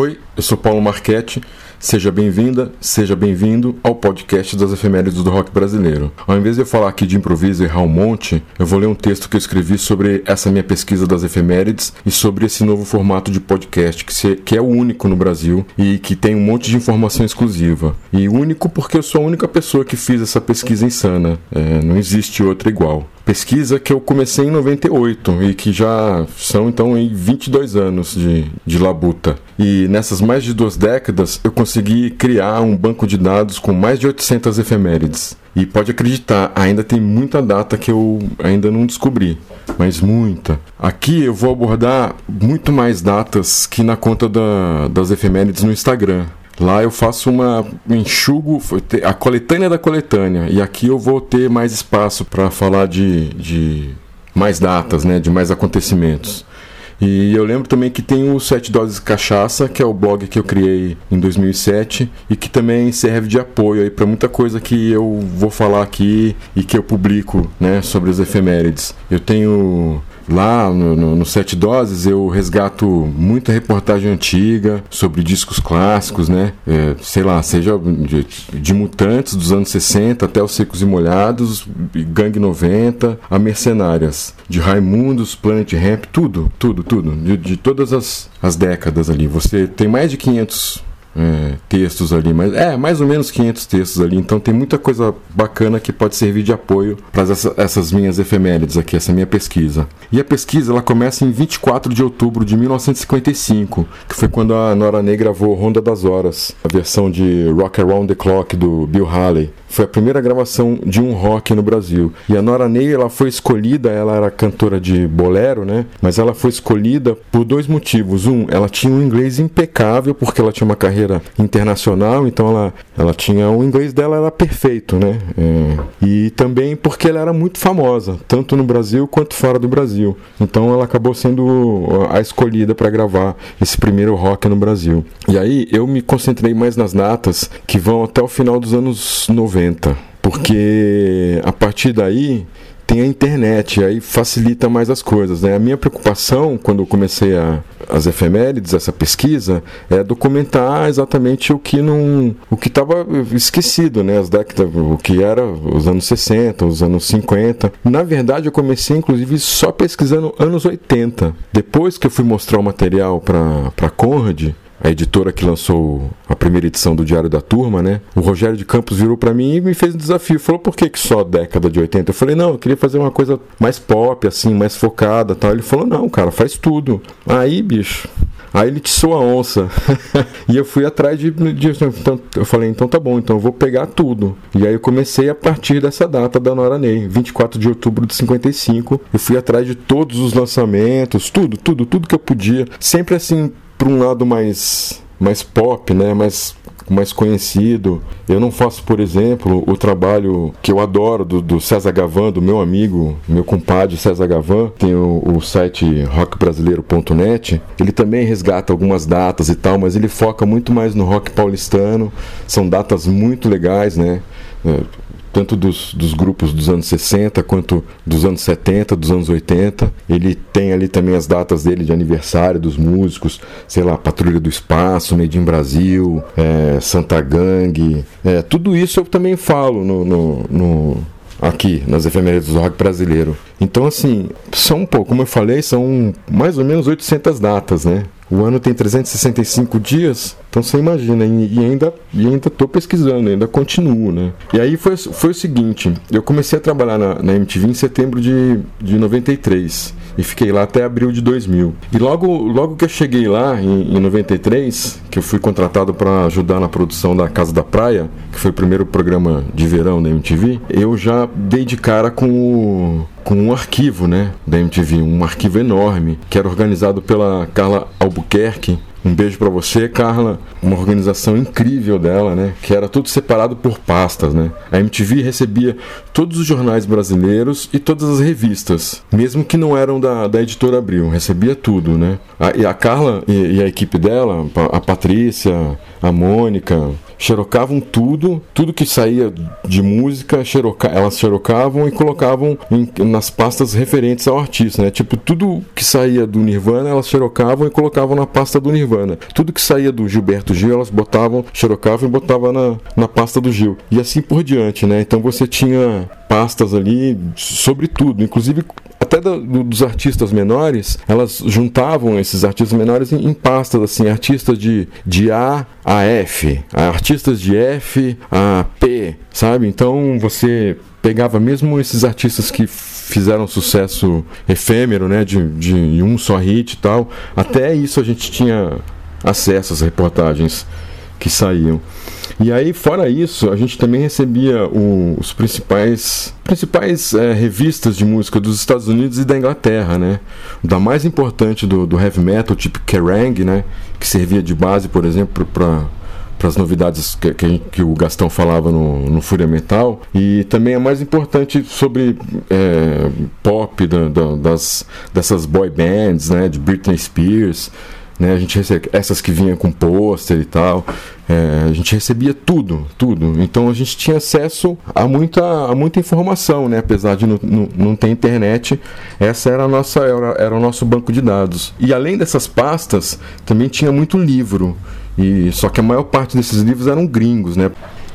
Oi, eu sou Paulo Marchetti. Seja bem-vinda, seja bem-vindo ao podcast das efemérides do rock brasileiro. Ao invés de eu falar aqui de improviso e errar um monte, eu vou ler um texto que eu escrevi sobre essa minha pesquisa das efemérides e sobre esse novo formato de podcast que, é o único no Brasil e que tem um monte de informação exclusiva. E único porque eu sou a única pessoa que fiz essa pesquisa insana. É, não existe outra igual pesquisa que eu comecei em 98 e que já são então em 22 anos de, de labuta. E nessas mais de duas décadas eu consegui criar um banco de dados com mais de 800 efemérides. E pode acreditar, ainda tem muita data que eu ainda não descobri, mas muita. Aqui eu vou abordar muito mais datas que na conta da, das efemérides no Instagram. Lá eu faço uma enxugo a coletânea da coletânea e aqui eu vou ter mais espaço para falar de, de mais datas, né, de mais acontecimentos. E eu lembro também que tem o Sete Doses Cachaça, que é o blog que eu criei em 2007 e que também serve de apoio aí para muita coisa que eu vou falar aqui e que eu publico, né, sobre as efemérides. Eu tenho Lá no, no, no, Sete Doses eu resgato muita reportagem antiga sobre discos clássicos, né? É, sei lá, seja de, de, Mutantes dos anos 60 até os Secos e Molhados, Gangue 90, a Mercenárias, de Raimundos, Planet Ramp, tudo, tudo, tudo, de, de todas as, as décadas ali. Você tem mais de 500 é, textos ali, mas é mais ou menos 500 textos ali, então tem muita coisa bacana que pode servir de apoio para essa, essas minhas efemérides aqui, essa minha pesquisa. E a pesquisa ela começa em 24 de outubro de 1955, que foi quando a Nora Ney gravou Ronda das Horas, a versão de Rock Around the Clock do Bill Haley. Foi a primeira gravação de um rock no Brasil. E a Nora Ney ela foi escolhida, ela era cantora de bolero, né? Mas ela foi escolhida por dois motivos. Um, ela tinha um inglês impecável porque ela tinha uma carreira internacional, então ela, ela tinha o inglês dela era perfeito, né? É, e também porque ela era muito famosa, tanto no Brasil quanto fora do Brasil. Então ela acabou sendo a escolhida para gravar esse primeiro rock no Brasil. E aí eu me concentrei mais nas datas que vão até o final dos anos 90, porque a partir daí tem a internet, aí facilita mais as coisas. Né? A minha preocupação, quando eu comecei a, as efemérides, essa pesquisa, é documentar exatamente o que não. o que estava esquecido, né? As décadas, o que era os anos 60, os anos 50. Na verdade, eu comecei, inclusive, só pesquisando anos 80. Depois que eu fui mostrar o material para Conrad, a editora que lançou a primeira edição do Diário da Turma, né? O Rogério de Campos virou para mim e me fez um desafio. Falou, por que, que só década de 80? Eu falei, não, eu queria fazer uma coisa mais pop, assim, mais focada tal. Ele falou, não, cara, faz tudo. Aí, bicho. Aí ele tiçou a onça. e eu fui atrás de, de. Então, eu falei, então tá bom, então eu vou pegar tudo. E aí eu comecei a partir dessa data da Nora Ney, 24 de outubro de 55. Eu fui atrás de todos os lançamentos, tudo, tudo, tudo que eu podia. Sempre assim, para um lado mais mais pop, né, mais mais conhecido. Eu não faço, por exemplo, o trabalho que eu adoro do, do César Gavan, do meu amigo, meu compadre César Gavan, tem o, o site rockbrasileiro.net. Ele também resgata algumas datas e tal, mas ele foca muito mais no rock paulistano. São datas muito legais, né? É, tanto dos, dos grupos dos anos 60 quanto dos anos 70, dos anos 80. Ele tem ali também as datas dele de aniversário dos músicos, sei lá, Patrulha do Espaço, Made in Brasil, é, Santa Gang. É, tudo isso eu também falo no, no, no aqui nas efemérides do rock brasileiro. Então, assim, são um pouco, como eu falei, são mais ou menos 800 datas, né? O ano tem 365 dias, então você imagina, e ainda e ainda estou pesquisando, ainda continuo, né? E aí foi, foi o seguinte, eu comecei a trabalhar na, na MTV em setembro de, de 93 e fiquei lá até abril de 2000. E logo, logo que eu cheguei lá, em, em 93, que eu fui contratado para ajudar na produção da Casa da Praia, que foi o primeiro programa de verão da MTV, eu já dei de cara com o com um arquivo, né, da MTV, um arquivo enorme, que era organizado pela Carla Albuquerque, um beijo para você, Carla. Uma organização incrível dela, né? Que era tudo separado por pastas, né? A MTV recebia todos os jornais brasileiros e todas as revistas, mesmo que não eram da, da editora Abril, recebia tudo, né? A, e a Carla e, e a equipe dela, a Patrícia, a Mônica, xerocavam tudo, tudo que saía de música, xeroca, elas xerocavam e colocavam em, nas pastas referentes ao artista, né? Tipo, tudo que saía do Nirvana, elas xerocavam e colocavam na pasta do Nirvana. Tudo que saía do Gilberto Gil, elas botavam, xerocavam e botavam na, na pasta do Gil. E assim por diante, né? Então você tinha pastas ali sobre tudo, inclusive até do, dos artistas menores, elas juntavam esses artistas menores em, em, pastas, assim, artistas de, de A a F, artistas de F a P, sabe? Então você pegava mesmo esses artistas que fizeram sucesso efêmero, né, de, de um só hit e tal, até isso a gente tinha acesso às reportagens que saíam. E aí, fora isso, a gente também recebia o, os principais, principais é, revistas de música dos Estados Unidos e da Inglaterra, né? Da mais importante do, do heavy metal, tipo Kerrang, né? Que servia de base, por exemplo, para para as novidades que, que, que, o Gastão falava no, no Fúria Metal e também é mais importante sobre é, pop da, da, das, dessas boy bands, né, de Britney Spears, né, a gente recebia, essas que vinham com pôster e tal, é, a gente recebia tudo, tudo. Então a gente tinha acesso a muita, a muita informação, né? Apesar de não, não, não ter internet, essa era, nossa, era, era o nosso banco de dados. E além dessas pastas, também tinha muito livro. E só que a maior parte desses livros eram gringos, né?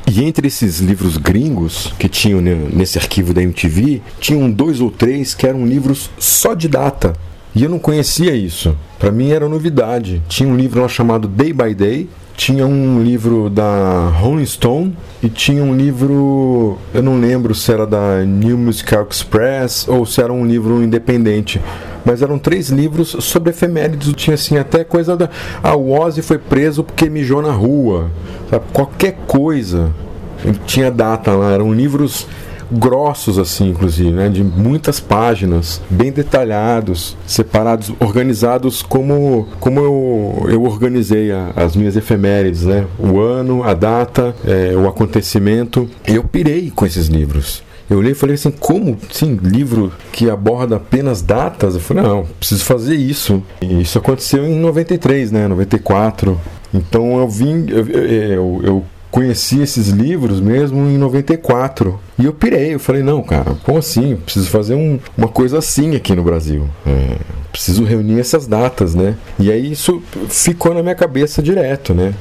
E entre esses livros gringos que tinham nesse arquivo da MTV, tinham dois ou três que eram livros só de data. E eu não conhecia isso. Para mim era novidade. Tinha um livro lá chamado Day by Day, tinha um livro da Rolling Stone e tinha um livro, eu não lembro se era da New Musical Express ou se era um livro independente mas eram três livros sobre efemérides. Tinha assim até coisa da. Ah, o Ozzy foi preso porque mijou na rua. Sabe? Qualquer coisa. Tinha data lá, eram livros grossos assim, inclusive, né, de muitas páginas, bem detalhados, separados, organizados como como eu, eu organizei a, as minhas efemérides, né, o ano, a data, é, o acontecimento. Eu pirei com esses livros. Eu li e falei assim, como, sim, livro que aborda apenas datas? Eu falei, não, preciso fazer isso. E isso aconteceu em 93, né, 94. Então eu vim, eu, eu, eu conheci esses livros mesmo em 94. E eu pirei, eu falei, não, cara, como assim? Preciso fazer um, uma coisa assim aqui no Brasil. É, preciso reunir essas datas, né? E aí isso ficou na minha cabeça direto, né?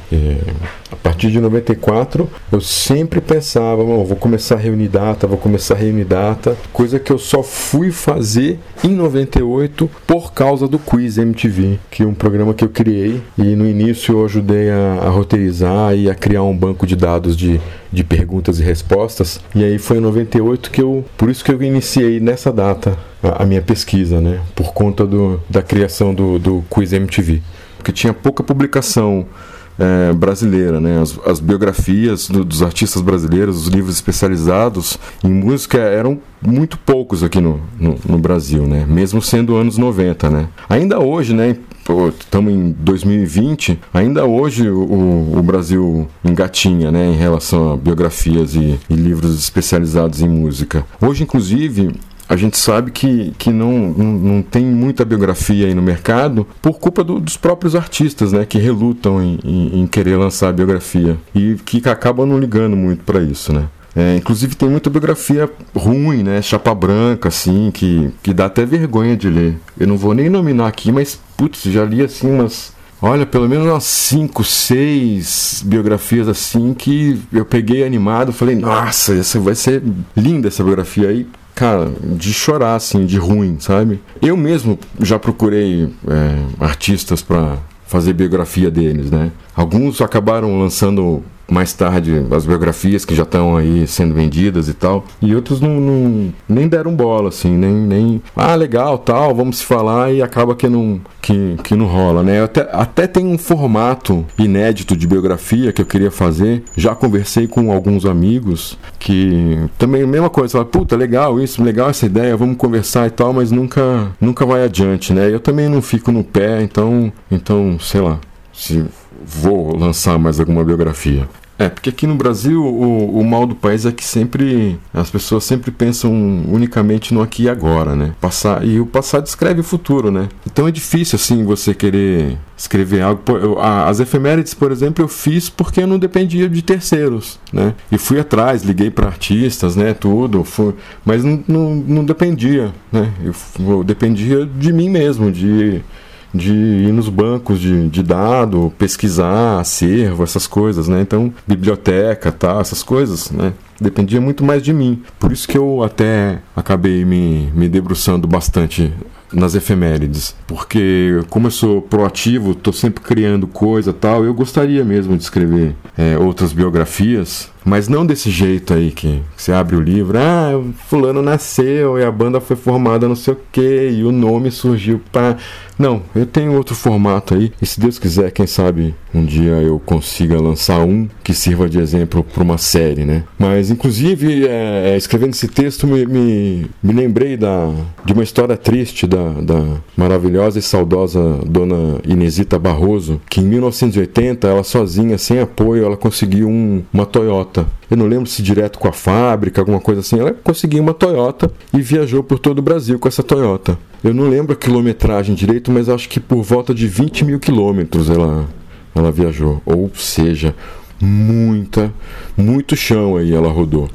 A partir de 94, eu sempre pensava, vou começar a reunir data, vou começar a reunir data, coisa que eu só fui fazer em 98 por causa do Quiz MTV, que é um programa que eu criei e no início eu ajudei a, a roteirizar e a criar um banco de dados de, de perguntas e respostas. E aí foi em 98 que eu, por isso que eu iniciei nessa data a, a minha pesquisa, né? Por conta do, da criação do, do Quiz MTV, porque tinha pouca publicação é, brasileira, né? As, as biografias do, dos artistas brasileiros, os livros especializados em música eram muito poucos aqui no, no, no Brasil, né? Mesmo sendo anos 90, né? Ainda hoje, né? Estamos em 2020, ainda hoje o, o, Brasil engatinha né, em relação a biografias e, e livros especializados em música. Hoje, inclusive, a gente sabe que, que não, não, não, tem muita biografia aí no mercado por culpa do, dos próprios artistas, né? Que relutam em, em, em, querer lançar a biografia e que acabam não ligando muito para isso, né? É, inclusive tem muita biografia ruim, né? Chapa branca, assim, que, que dá até vergonha de ler. Eu não vou nem nominar aqui, mas, putz, já li assim umas Olha, pelo menos umas 5, 6 biografias assim que eu peguei animado, falei, nossa, essa vai ser linda essa biografia aí cara, de chorar, assim, de ruim, sabe? Eu mesmo já procurei é, artistas para fazer biografia deles, né? Alguns acabaram lançando mais tarde as biografias que já estão aí sendo vendidas e tal. E outros não, não, nem deram bola, assim, nem, nem. Ah, legal, tal, vamos se falar e acaba que não, que, que não rola, né? Até, até tem um formato inédito de biografia que eu queria fazer. Já conversei com alguns amigos que também a mesma coisa, fala, puta, legal isso, legal essa ideia, vamos conversar e tal, mas nunca, nunca vai adiante, né? Eu também não fico no pé, então, então sei lá. Se vou lançar mais alguma biografia. É, porque aqui no Brasil o, o mal do país é que sempre as pessoas sempre pensam unicamente no aqui e agora, né? Passar, e o passado escreve o futuro, né? Então é difícil assim você querer escrever algo. As efemérides, por exemplo, eu fiz porque eu não dependia de terceiros, né? E fui atrás, liguei para artistas, né? Tudo, fui, mas não, não, não dependia, né? Eu, eu dependia de mim mesmo, de de ir nos bancos de, de dado, pesquisar, acervo, essas coisas, né? Então, biblioteca, tá, essas coisas, né? Dependia muito mais de mim. Por isso que eu até acabei me, me debruçando bastante nas efemérides, porque como eu sou proativo, estou sempre criando coisa tal, eu gostaria mesmo de escrever é, outras biografias, mas não desse jeito aí que, você abre o livro, ah, fulano nasceu e a banda foi formada não sei o que e o nome surgiu para não, eu tenho outro formato aí, e se Deus quiser, quem sabe um dia eu consiga lançar um que sirva de exemplo para uma série, né? Mas, inclusive, é, é, escrevendo esse texto, me, me, me, lembrei da, de uma história triste da, da maravilhosa e saudosa dona Inesita Barroso, que em 1980, ela sozinha, sem apoio, ela conseguiu um, uma Toyota. Eu não lembro se direto com a fábrica, alguma coisa assim. Ela conseguiu uma Toyota e viajou por todo o Brasil com essa Toyota. Eu não lembro a quilometragem direito, mas acho que por volta de 20 mil quilômetros ela, ela viajou. Ou seja, muita, muito chão aí ela rodou.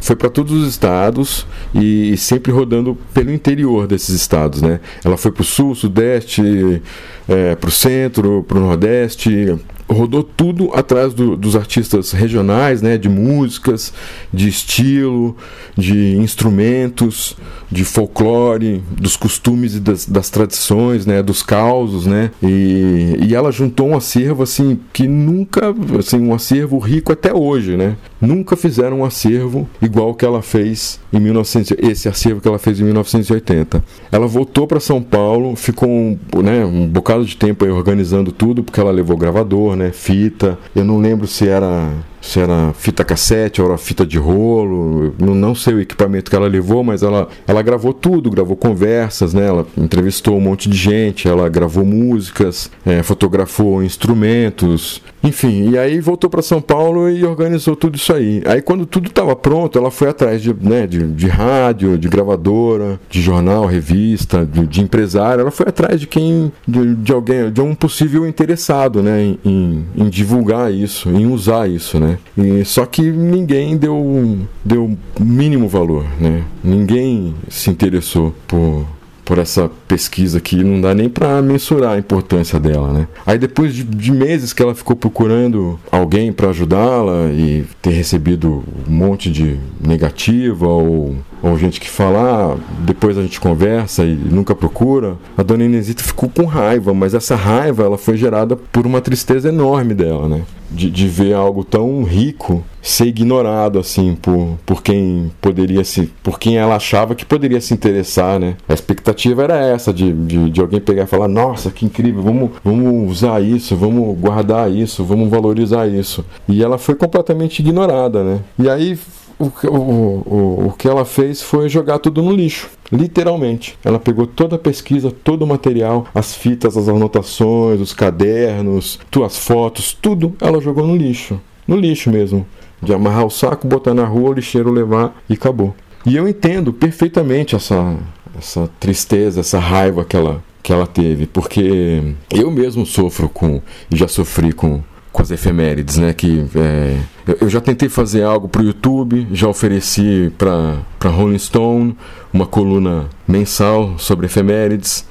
Foi para todos os estados e sempre rodando pelo interior desses estados, né? Ela foi para o sul, sudeste, é, para o centro, para o nordeste, rodou tudo atrás do, dos artistas regionais, né, de músicas, de estilo, de instrumentos, de folclore, dos costumes e das, das tradições, né, dos causos, né, e, e ela juntou um acervo assim que nunca, assim, um acervo rico até hoje, né, nunca fizeram um acervo igual que ela fez em 1900, esse acervo que ela fez em 1980. Ela voltou para São Paulo, ficou um, né, um bocado de tempo aí organizando tudo, porque ela levou gravador, né, fita. Eu não lembro se era se era fita cassete ou era fita de rolo, não, não sei o equipamento que ela levou, mas ela, ela gravou tudo, gravou conversas, né? ela entrevistou um monte de gente, ela gravou músicas, é, fotografou instrumentos, enfim, e aí voltou para São Paulo e organizou tudo isso aí. Aí quando tudo estava pronto, ela foi atrás de, né, de, de, rádio, de gravadora, de jornal, revista, de, de empresário, ela foi atrás de quem, de, de, alguém, de um possível interessado, né, em, em, em divulgar isso, em usar isso, né. E, só que ninguém deu, deu mínimo valor, né? Ninguém se interessou por, por essa pesquisa que não dá nem para mensurar a importância dela, né? Aí depois de, de meses que ela ficou procurando alguém para ajudá-la e ter recebido um monte de negativa ou, ou gente que fala, ah, depois a gente conversa e nunca procura, a dona Inesita ficou com raiva, mas essa raiva ela foi gerada por uma tristeza enorme dela, né? de, de ver algo tão rico ser ignorado assim por, por quem poderia se por quem ela achava que poderia se interessar né? A expectativa era essa de, de, de, alguém pegar e falar nossa que incrível vamos vamos usar isso vamos guardar isso vamos valorizar isso. E ela foi completamente ignorada né? E aí o, o, o, que ela fez foi jogar tudo no lixo. Literalmente. Ela pegou toda a pesquisa, todo o material, as fitas, as anotações, os cadernos, as fotos, tudo ela jogou no lixo. No lixo mesmo. De amarrar o saco, botar na rua, o lixeiro levar e acabou. E eu entendo perfeitamente essa, essa tristeza, essa raiva que ela, que ela teve, porque eu mesmo sofro com, e já sofri com com as efemérides, né? Que é, eu já tentei fazer algo para o YouTube, já ofereci para Rolling Stone uma coluna mensal sobre efemérides,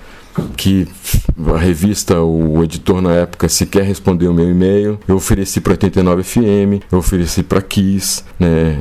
que a revista, o editor na época sequer respondeu o meu e-mail. Eu ofereci para 89 FM, eu ofereci para Kiss, né,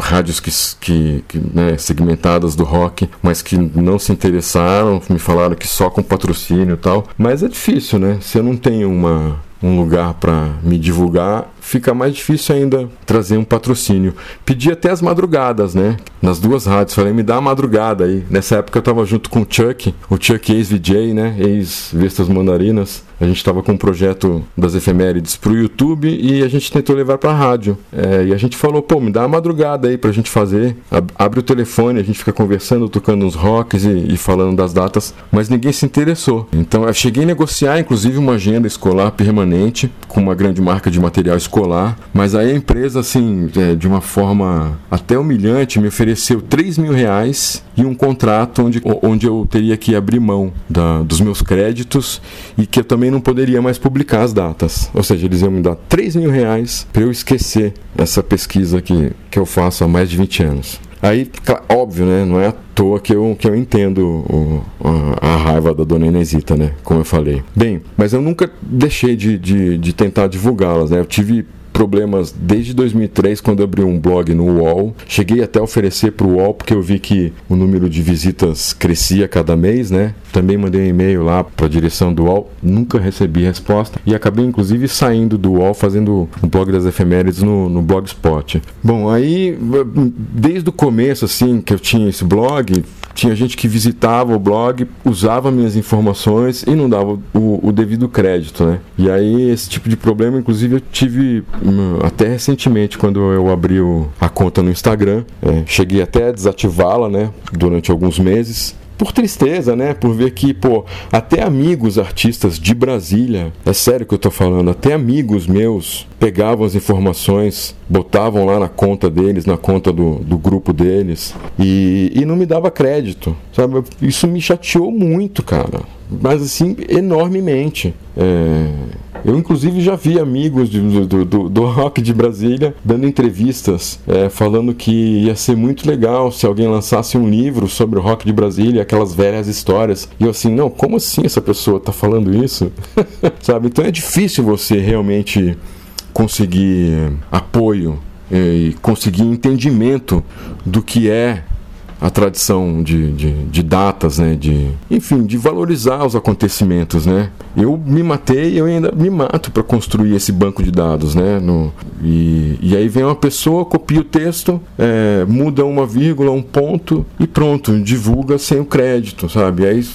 rádios que, que, que né, segmentadas do rock, mas que não se interessaram, me falaram que só com patrocínio e tal. Mas é difícil, né? Se eu não tenho uma um lugar para me divulgar, fica mais difícil ainda trazer um patrocínio. Pedi até as madrugadas, né? Nas duas rádios, falei, me dá a madrugada aí. Nessa época eu tava junto com o Chuck, o Chuck ex-VJ, né? Ex-Vestas Mandarinas. A gente estava com um projeto das efemérides para o YouTube e a gente tentou levar para a rádio. É, e a gente falou, pô, me dá uma madrugada aí para a gente fazer. Abre o telefone, a gente fica conversando, tocando uns rocks e, e, falando das datas, mas ninguém se interessou. Então eu cheguei a negociar, inclusive, uma agenda escolar permanente com uma grande marca de material escolar, mas aí a empresa, assim, é, de uma forma até humilhante, me ofereceu 3 mil reais e um contrato onde, onde eu teria que abrir mão da, dos meus créditos e que eu também não poderia mais publicar as datas. Ou seja, eles iam me dar 3 mil reais para eu esquecer essa pesquisa que, que eu faço há mais de 20 anos. Aí, óbvio, né? Não é à toa que eu, que eu entendo o, a, a, raiva da dona Inesita, né? Como eu falei. Bem, mas eu nunca deixei de, de, de tentar divulgá-las, né? Eu tive problemas desde 2003, quando abri um blog no UOL. Cheguei até a oferecer para o UOL, porque eu vi que o número de visitas crescia cada mês, né? Também mandei um e-mail lá para a direção do UOL, nunca recebi resposta. E acabei, inclusive, saindo do UOL, fazendo um blog das efemérides no, no Blogspot. Bom, aí, desde o começo, assim, que eu tinha esse blog, tinha gente que visitava o blog, usava minhas informações e não dava o, o, devido crédito, né? E aí esse tipo de problema, inclusive, eu tive até recentemente quando eu abri o, a conta no Instagram, é, cheguei até a desativá-la, né? Durante alguns meses por tristeza, né? Por ver que, pô, até amigos artistas de Brasília, é sério que eu tô falando, até amigos meus pegavam as informações, botavam lá na conta deles, na conta do, do grupo deles, e, e não me dava crédito, sabe? Isso me chateou muito, cara. Mas assim, enormemente. É eu, inclusive, já vi amigos de, do, do, do, rock de Brasília dando entrevistas, é, falando que ia ser muito legal se alguém lançasse um livro sobre o rock de Brasília, aquelas velhas histórias. E eu, assim, não, como assim essa pessoa está falando isso? Sabe? Então é difícil você realmente conseguir apoio é, e conseguir entendimento do que é a tradição de, de, de, datas, né? De, enfim, de valorizar os acontecimentos, né? Eu me matei e eu ainda me mato para construir esse banco de dados, né? No, e, e aí vem uma pessoa, copia o texto, é, muda uma vírgula, um ponto e pronto, divulga sem o crédito, sabe? Aí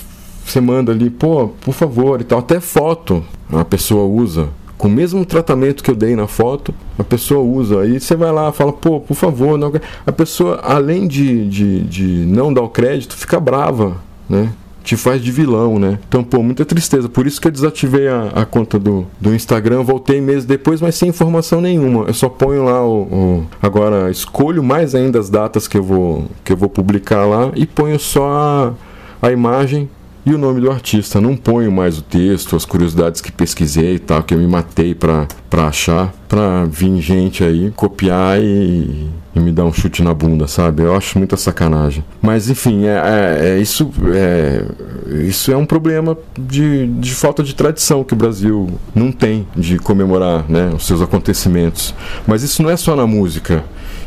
você manda ali, pô, por favor e tal. Até foto a pessoa usa com o mesmo tratamento que eu dei na foto, a pessoa usa. Aí você vai lá fala, pô, por favor, não. a pessoa, além de, de, de não dar o crédito, fica brava, né? te faz de vilão, né? Então, pô, muita tristeza. Por isso que eu desativei a, a conta do, do Instagram, voltei meses depois, mas sem informação nenhuma. Eu só ponho lá o, o, Agora, escolho mais ainda as datas que eu vou, que eu vou publicar lá e ponho só a, a imagem e o nome do artista. Não ponho mais o texto, as curiosidades que pesquisei e tal, que eu me matei para achar, para vir gente aí copiar e, e, me dar um chute na bunda, sabe? Eu acho muita sacanagem. Mas enfim, é, é, é isso, é, isso é um problema de, de falta de tradição que o Brasil não tem de comemorar né, os seus acontecimentos. Mas isso não é só na música.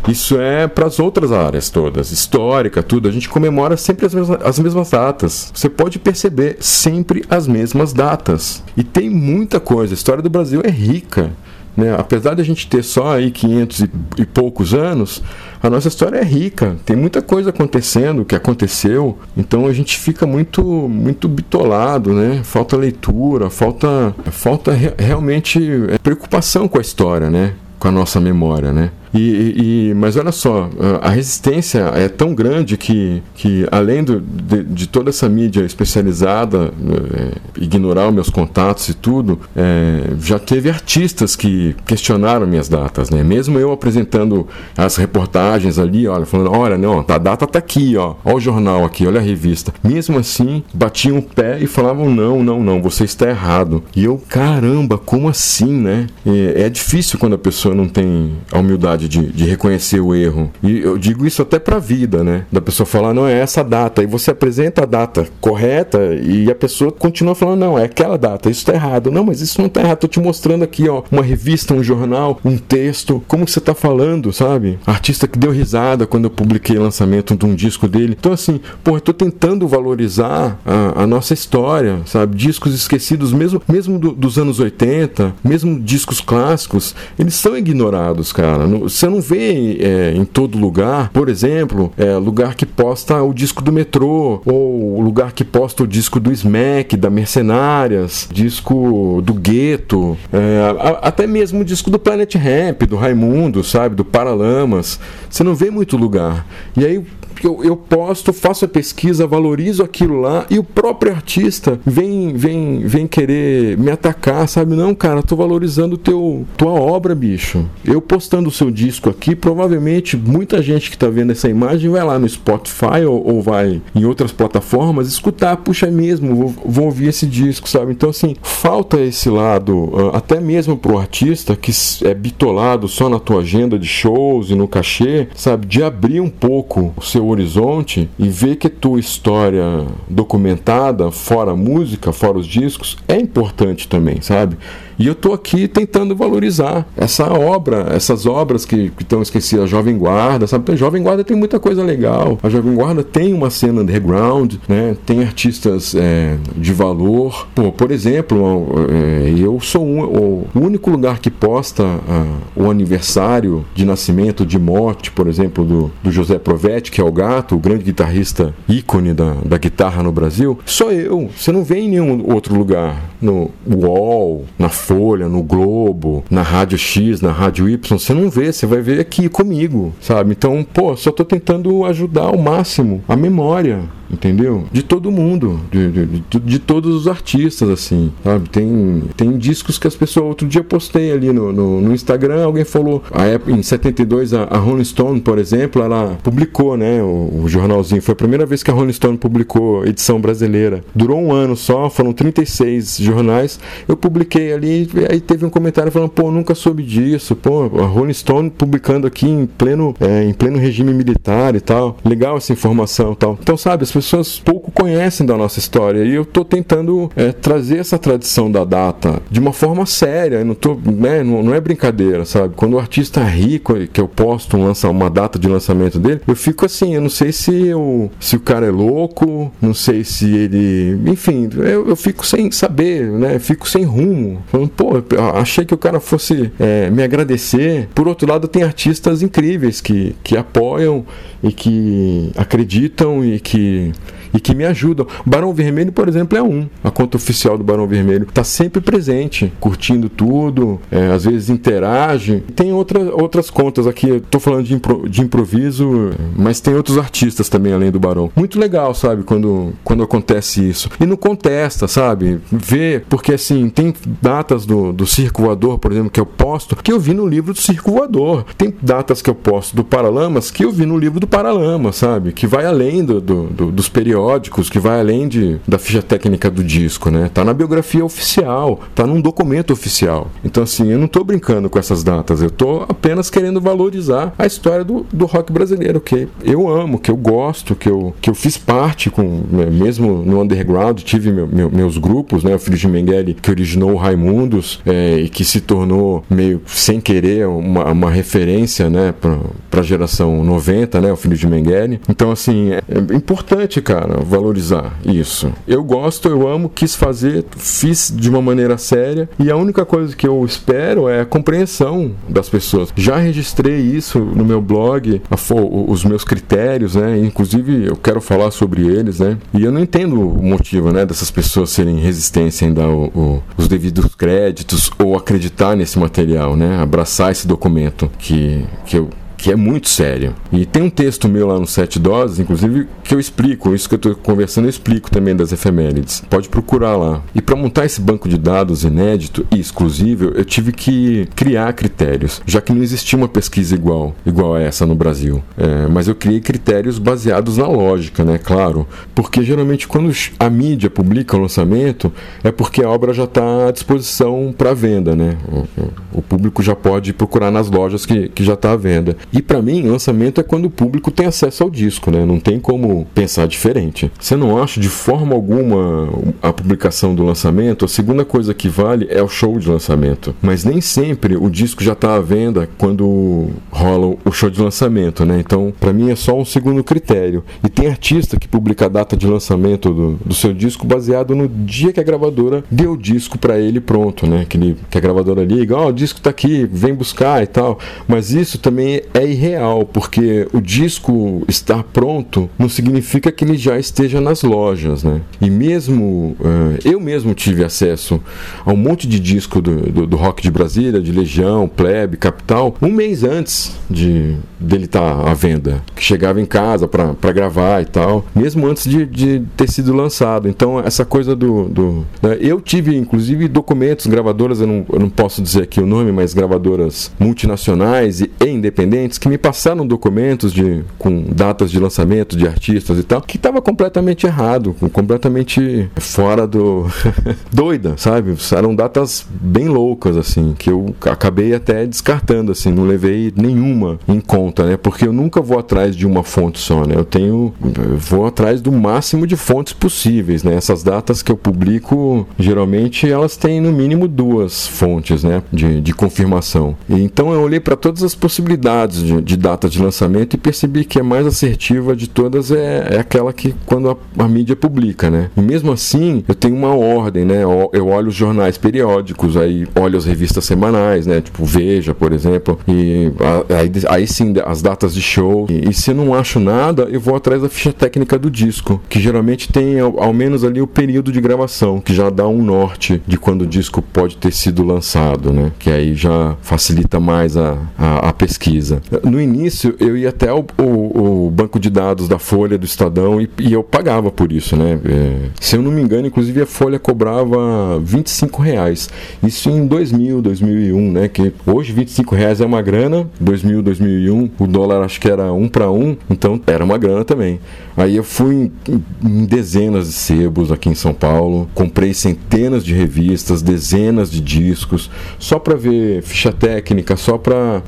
Isso é para as outras áreas todas, histórica, tudo. A gente comemora sempre as mesmas, as mesmas datas. Você pode perceber sempre as mesmas datas. E tem muita coisa. A história do Brasil é rica. Né? Apesar de a gente ter só aí 500 e, e, poucos anos, a nossa história é rica. Tem muita coisa acontecendo, que aconteceu. Então a gente fica muito, muito bitolado, né? Falta leitura, falta, falta re, realmente é, preocupação com a história, né? Com a nossa memória, né? E, e, mas olha só, a resistência é tão grande que, que além do, de, de toda essa mídia especializada, é, ignorar os meus contatos e tudo, é, já teve artistas que questionaram minhas datas, né? Mesmo eu apresentando as reportagens ali, olha, falando, olha, não, a data tá aqui, ó, olha o jornal aqui, olha a revista. Mesmo assim, batiam o pé e falavam, não, não, não, você está errado. E eu, caramba, como assim, né? É, é difícil quando a pessoa não tem a humildade de, de reconhecer o erro. E eu digo isso até para a vida, né? Da pessoa falar, não é essa data. E você apresenta a data correta e a pessoa continua falando, não, é aquela data, isso está errado. Não, mas isso não está errado. Tô te mostrando aqui, ó, uma revista, um jornal, um texto, como você está falando, sabe? Artista que deu risada quando eu publiquei o lançamento de um disco dele. Então, assim, pô, eu tô tentando valorizar a, a nossa história, sabe? Discos esquecidos, mesmo, mesmo do, dos anos 80, mesmo discos clássicos, eles são ignorados, cara. No, você não vê é, em todo lugar, por exemplo, é, lugar que posta o disco do metrô, ou lugar que posta o disco do Smack, da Mercenárias, disco do Gueto, é, até mesmo o disco do Planet Ramp, do Raimundo, sabe, do Paralamas. Você não vê muito lugar. E aí eu, eu posto, faço a pesquisa, valorizo aquilo lá e o próprio artista vem vem vem querer me atacar, sabe? Não, cara, tô valorizando teu tua obra, bicho. Eu postando o seu disco disco aqui, provavelmente muita gente que está vendo essa imagem vai lá no Spotify ou, ou, vai em outras plataformas escutar, puxa mesmo, vou, vou, ouvir esse disco, sabe? Então, assim, falta esse lado, ah, até mesmo pro artista que é bitolado só na tua agenda de shows e no cachê, sabe? De abrir um pouco o seu horizonte e ver que tua história documentada, fora a música, fora os discos, é importante também, sabe? E eu estou aqui tentando valorizar essa obra, essas obras que estão esquecidas, a Jovem Guarda, sabe? A Jovem Guarda tem muita coisa legal. A Jovem Guarda tem uma cena underground, né? Tem artistas é, de valor. Pô, por exemplo, é, eu sou um, o único lugar que posta o aniversário de nascimento, de morte, por exemplo, do, do José Provetti, que é o gato, o grande guitarrista ícone da, da guitarra no Brasil. Sou eu. Você não vê em nenhum outro lugar. No UOL, na Folha, no Globo, na Rádio X, na Rádio Y, você não vê, você vai ver aqui comigo, sabe? Então, pô, só tô tentando ajudar ao máximo a memória entendeu? De todo mundo, de, de, de, de, todos os artistas, assim, sabe? Tem, tem discos que as pessoas. Outro dia postei ali no, no, no Instagram, alguém falou. A época, em 72, a, a Rolling Stone, por exemplo, ela publicou, né? O, o, jornalzinho. Foi a primeira vez que a Rolling Stone publicou edição brasileira. Durou um ano só, foram 36 jornais. Eu publiquei ali, aí teve um comentário falando, pô, nunca soube disso, pô, a Rolling Stone publicando aqui em pleno, é, em pleno regime militar e tal. Legal essa informação e tal. Então, sabe, as pessoas pouco conhecem da nossa história e eu estou tentando é, trazer essa tradição da data de uma forma séria, não, tô, né, não, não, é brincadeira, sabe? Quando o artista é rico, que eu posto um lança, uma data de lançamento dele, eu fico assim, eu não sei se, eu, se o cara é louco, não sei se ele. Enfim, eu, eu fico sem saber, né? Fico sem rumo. Falando, pô, achei que o cara fosse é, me agradecer. Por outro lado, tem artistas incríveis que, que apoiam e que acreditam e que e que me ajudam. Barão Vermelho, por exemplo, é um. A conta oficial do Barão Vermelho está sempre presente, curtindo tudo, é, às vezes interage. Tem outra, outras contas aqui, estou falando de, impro, de improviso, mas tem outros artistas também além do Barão. Muito legal, sabe, quando, quando acontece isso. E não contesta, sabe? Vê, porque assim, tem datas do, do Circo Voador, por exemplo, que eu posto, que eu vi no livro do Circo Voador. Tem datas que eu posto do Paralamas que eu vi no livro do Paralamas, sabe? Que vai além do, do, do dos periódicos periódicos que vai além de, da ficha técnica do disco, né? Tá na biografia oficial, tá num documento oficial. Então, assim, eu não tô brincando com essas datas, eu tô apenas querendo valorizar a história do, do rock brasileiro, que eu amo, que eu gosto, que eu, que eu fiz parte com, né, mesmo no underground, tive meu, meu, meus grupos, né? O Filho de Mengele, que originou o Raimundos é, e que se tornou meio sem querer uma, uma referência, né? Pra, pra geração 90, né? O Filho de Mengele. Então, assim, é, é importante, cara valorizar isso. Eu gosto, eu amo, quis fazer, fiz de uma maneira séria e a única coisa que eu espero é a compreensão das pessoas. Já registrei isso no meu blog, os meus critérios, né? Inclusive eu quero falar sobre eles, né? E eu não entendo o motivo, né, dessas pessoas serem resistentes em dar o, o, os devidos créditos ou acreditar nesse material, né? Abraçar esse documento que, que eu que é muito sério. E tem um texto meu lá no Sete Doses, inclusive, que eu explico, isso que eu estou conversando, eu explico também das efemérides. Pode procurar lá. E para montar esse banco de dados inédito e exclusivo, eu tive que criar critérios, já que não existia uma pesquisa igual, igual a essa no Brasil. É, mas eu criei critérios baseados na lógica, né? Claro, porque geralmente quando a mídia publica o lançamento, é porque a obra já está à disposição para venda, né? O, o, público já pode procurar nas lojas que, que já está à venda. E para mim, lançamento é quando o público tem acesso ao disco, né? Não tem como pensar diferente. Você não acha de forma alguma a publicação do lançamento, a segunda coisa que vale é o show de lançamento. Mas nem sempre o disco já está à venda quando rola o show de lançamento, né? Então, para mim é só um segundo critério. E tem artista que publica a data de lançamento do, do seu disco baseado no dia que a gravadora deu o disco para ele pronto, né? Que, ele, que a gravadora liga, ó, oh, o disco tá aqui, vem buscar e tal. Mas isso também é é irreal, porque o disco estar pronto não significa que ele já esteja nas lojas, né? E mesmo uh, eu mesmo tive acesso a um monte de disco do, do, do, rock de Brasília, de Legião, Plebe, Capital, um mês antes de dele estar tá à venda, que chegava em casa para gravar e tal, mesmo antes de, de, ter sido lançado. Então essa coisa do, do né? eu tive inclusive documentos, gravadoras, eu não, eu não posso dizer aqui o nome, mas gravadoras multinacionais e, e independentes que me passaram documentos de com datas de lançamento de artistas e tal, que estava completamente errado, completamente fora do doida, sabe? Eram datas bem loucas assim, que eu acabei até descartando assim, não levei nenhuma em conta, né? Porque eu nunca vou atrás de uma fonte só, né? Eu tenho eu vou atrás do máximo de fontes possíveis, né? Essas datas que eu publico, geralmente elas têm no mínimo duas fontes, né? De, de confirmação. Então eu olhei para todas as possibilidades de, de data de lançamento e percebi que a mais assertiva de todas é, é aquela que quando a, a, mídia publica, né? Mesmo assim, eu tenho uma ordem, né? Eu olho os jornais periódicos, aí olho as revistas semanais, né? Tipo Veja, por exemplo, e aí, aí sim as datas de show. E, e, se eu não acho nada, eu vou atrás da ficha técnica do disco, que geralmente tem ao, ao menos ali o período de gravação, que já dá um norte de quando o disco pode ter sido lançado, né? Que aí já facilita mais a, a, a pesquisa. No início, eu ia até o, o, o, banco de dados da Folha, do Estadão, e, e eu pagava por isso, né? É, se eu não me engano, inclusive a Folha cobrava 25 reais. Isso em 2000, 2001, né? Que hoje 25 reais é uma grana, 2000, 2001, o dólar acho que era um para um, então era uma grana também. Aí eu fui em, em dezenas de sebos aqui em São Paulo, comprei centenas de revistas, dezenas de discos, só para ver ficha técnica, só para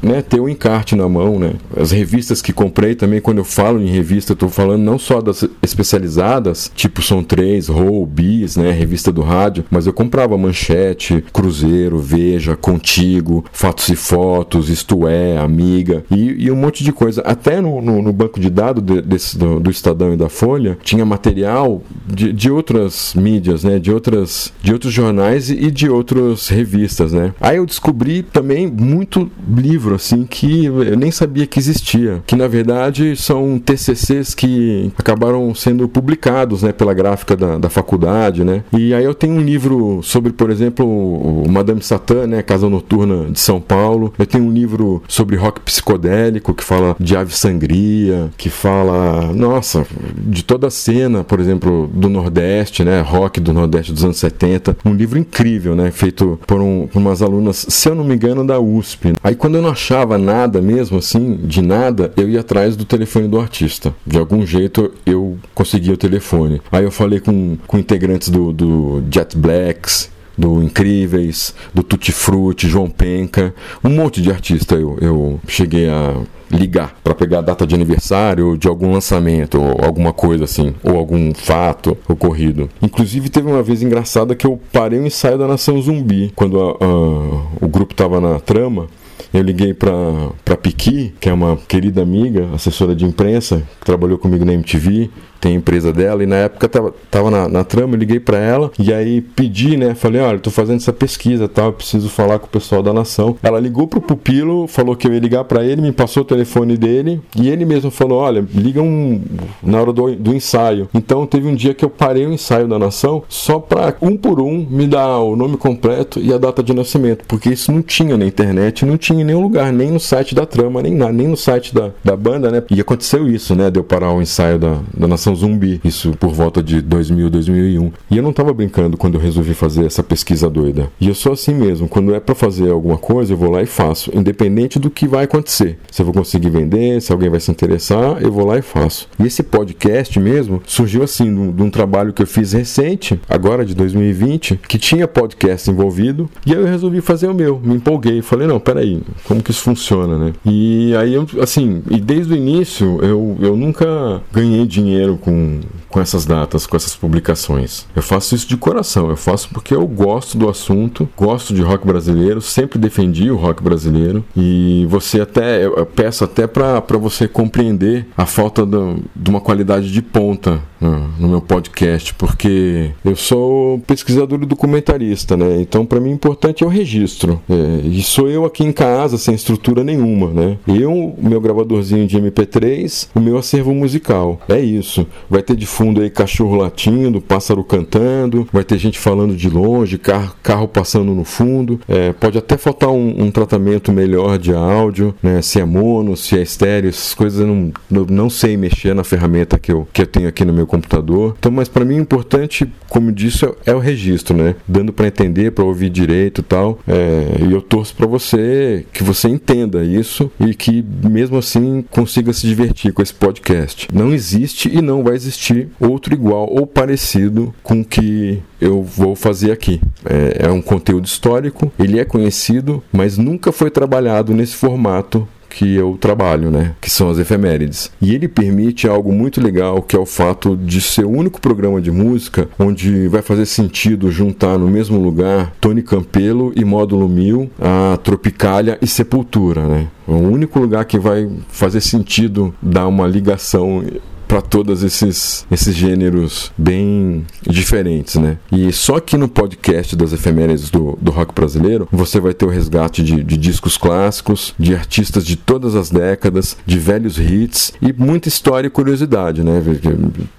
né, ter um encarte na mão, né? As revistas que comprei também, quando eu falo em revista, eu tô falando não só das especializadas, tipo Som 3, Roll, Bis, né, revista do rádio, mas eu comprava Manchete, Cruzeiro, Veja, Contigo, Fatos e Fotos, Isto É, Amiga e, e um monte de coisa. Até no, no, no banco de dados de, desse do, do, Estadão e da Folha, tinha material de, de outras mídias, né? De, outras, de outros jornais e de outras revistas, né? Aí eu descobri também muito livro, assim, que eu nem sabia que existia. Que na verdade são TCCs que acabaram sendo publicados, né? Pela gráfica da, da faculdade, né? E aí eu tenho um livro sobre, por exemplo, Madame Satã, né? Casa Noturna de São Paulo. Eu tenho um livro sobre rock psicodélico que fala de ave sangria, que fala nossa, de toda a cena, por exemplo, do Nordeste, né, rock do Nordeste dos anos 70, um livro incrível, né, feito por, um, por umas alunas, se eu não me engano, da USP. Aí quando eu não achava nada mesmo, assim, de nada, eu ia atrás do telefone do artista. De algum jeito eu conseguia o telefone. Aí eu falei com, com integrantes do, do Jet Blacks, do Incríveis, do Tutti Frutti, João Penca, um monte de artista eu, eu cheguei a ligar para pegar a data de aniversário de algum lançamento ou alguma coisa assim, ou algum fato ocorrido. Inclusive teve uma vez engraçada que eu parei o ensaio da Nação Zumbi quando a, a, o grupo estava na trama. Eu liguei para Piqui, que é uma querida amiga, assessora de imprensa, que trabalhou comigo na MTV, tem empresa dela, e na época tava, tava na, na trama, eu liguei para ela e aí pedi, né? Falei, olha, tô fazendo essa pesquisa tal, preciso falar com o pessoal da nação. Ela ligou pro pupilo, falou que eu ia ligar para ele, me passou o telefone dele e ele mesmo falou: olha, liga um na hora do, do ensaio. Então teve um dia que eu parei o ensaio da nação só para um por um me dar o nome completo e a data de nascimento, porque isso não tinha na internet, não tinha em nenhum lugar, nem no site da trama, nem, na, nem no site da, da banda, né? E aconteceu isso, né? Deu parar o ensaio da, da nação zumbi, isso por volta de 2000, 2001. E eu não tava brincando quando eu resolvi fazer essa pesquisa doida. E eu sou assim mesmo, quando é para fazer alguma coisa, eu vou lá e faço, independente do que vai acontecer. Se eu vou conseguir vender, se alguém vai se interessar, eu vou lá e faço. E esse podcast mesmo surgiu assim, de um trabalho que eu fiz recente, agora de 2020, que tinha podcast envolvido, e aí eu resolvi fazer o meu. Me empolguei, falei, não, peraí, como que isso funciona, né? E aí eu, assim, e desde o início eu, eu nunca ganhei dinheiro com, com essas datas, com essas publicações. Eu faço isso de coração, eu faço porque eu gosto do assunto, gosto de rock brasileiro, sempre defendi o rock brasileiro e você até, eu peço até para você compreender a falta do, de uma qualidade de ponta no, no meu podcast, porque eu sou pesquisador e documentarista, né? Então para mim é importante é o registro. É, e sou eu aqui em casa, sem estrutura nenhuma, né? Eu, meu gravadorzinho de MP3, o meu acervo musical. É isso. Vai ter de fundo aí cachorro latindo, pássaro cantando, vai ter gente falando de longe, carro, carro passando no fundo. É, pode até faltar um, um, tratamento melhor de áudio, né? Se é mono, se é estéreo, essas coisas eu não, não sei mexer na ferramenta que eu, que eu tenho aqui no meu computador. Então, mas para mim o importante, como disse, é o registro, né? Dando para entender, para ouvir direito e tal. É, e eu torço para você que você entenda isso e que mesmo assim consiga se divertir com esse podcast. Não existe e não vai existir outro igual ou parecido com o que eu vou fazer aqui. É, é um conteúdo histórico, ele é conhecido, mas nunca foi trabalhado nesse formato que eu trabalho, né? Que são as efemérides. E ele permite algo muito legal, que é o fato de ser o único programa de música onde vai fazer sentido juntar no mesmo lugar Tony Campelo e Módulo 1000, a Tropicália e Sepultura, né? É o único lugar que vai fazer sentido dar uma ligação para todos esses, esses gêneros bem diferentes, né? E só aqui no podcast das efemérides do, do rock brasileiro você vai ter o resgate de, de discos clássicos, de artistas de todas as décadas, de velhos hits e muita história e curiosidade, né?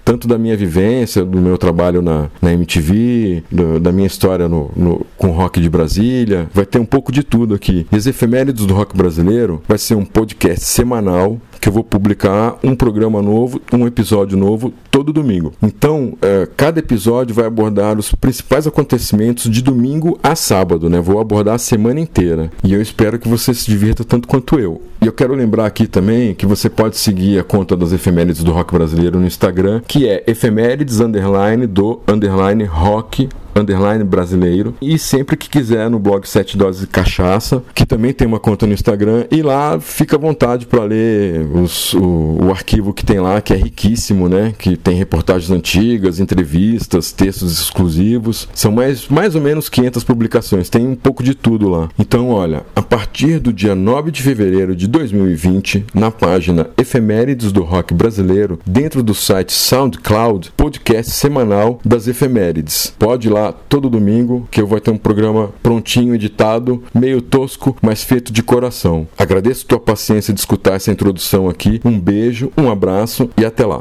Tanto da minha vivência, do meu trabalho na, na MTV, do, da minha história no, no, com rock de Brasília, vai ter um pouco de tudo aqui. E as efemérides do rock brasileiro vai ser um podcast semanal que eu vou publicar um programa novo, um episódio novo todo domingo. Então, é, cada episódio vai abordar os principais acontecimentos de domingo a sábado, né? Vou abordar a semana inteira. E eu espero que você se divirta tanto quanto eu. E eu quero lembrar aqui também que você pode seguir a conta das efemérides do rock brasileiro no Instagram, que é efemérides underline do underline rock underline brasileiro. E sempre que quiser no blog 7 Doses de Cachaça, que também tem uma conta no Instagram, e lá fica à vontade para ler os, o, o, arquivo que tem lá, que é riquíssimo, né? Que tem reportagens antigas, entrevistas, textos exclusivos. São mais, mais ou menos 500 publicações, tem um pouco de tudo lá. Então, olha, a partir do dia 9 de fevereiro de 2020, na página Efemérides do Rock Brasileiro, dentro do site SoundCloud, podcast semanal das efemérides. Pode ir lá todo domingo, que eu vou ter um programa prontinho, editado, meio tosco, mas feito de coração. Agradeço tua paciência de escutar essa introdução aqui. Um beijo, um abraço e até lá.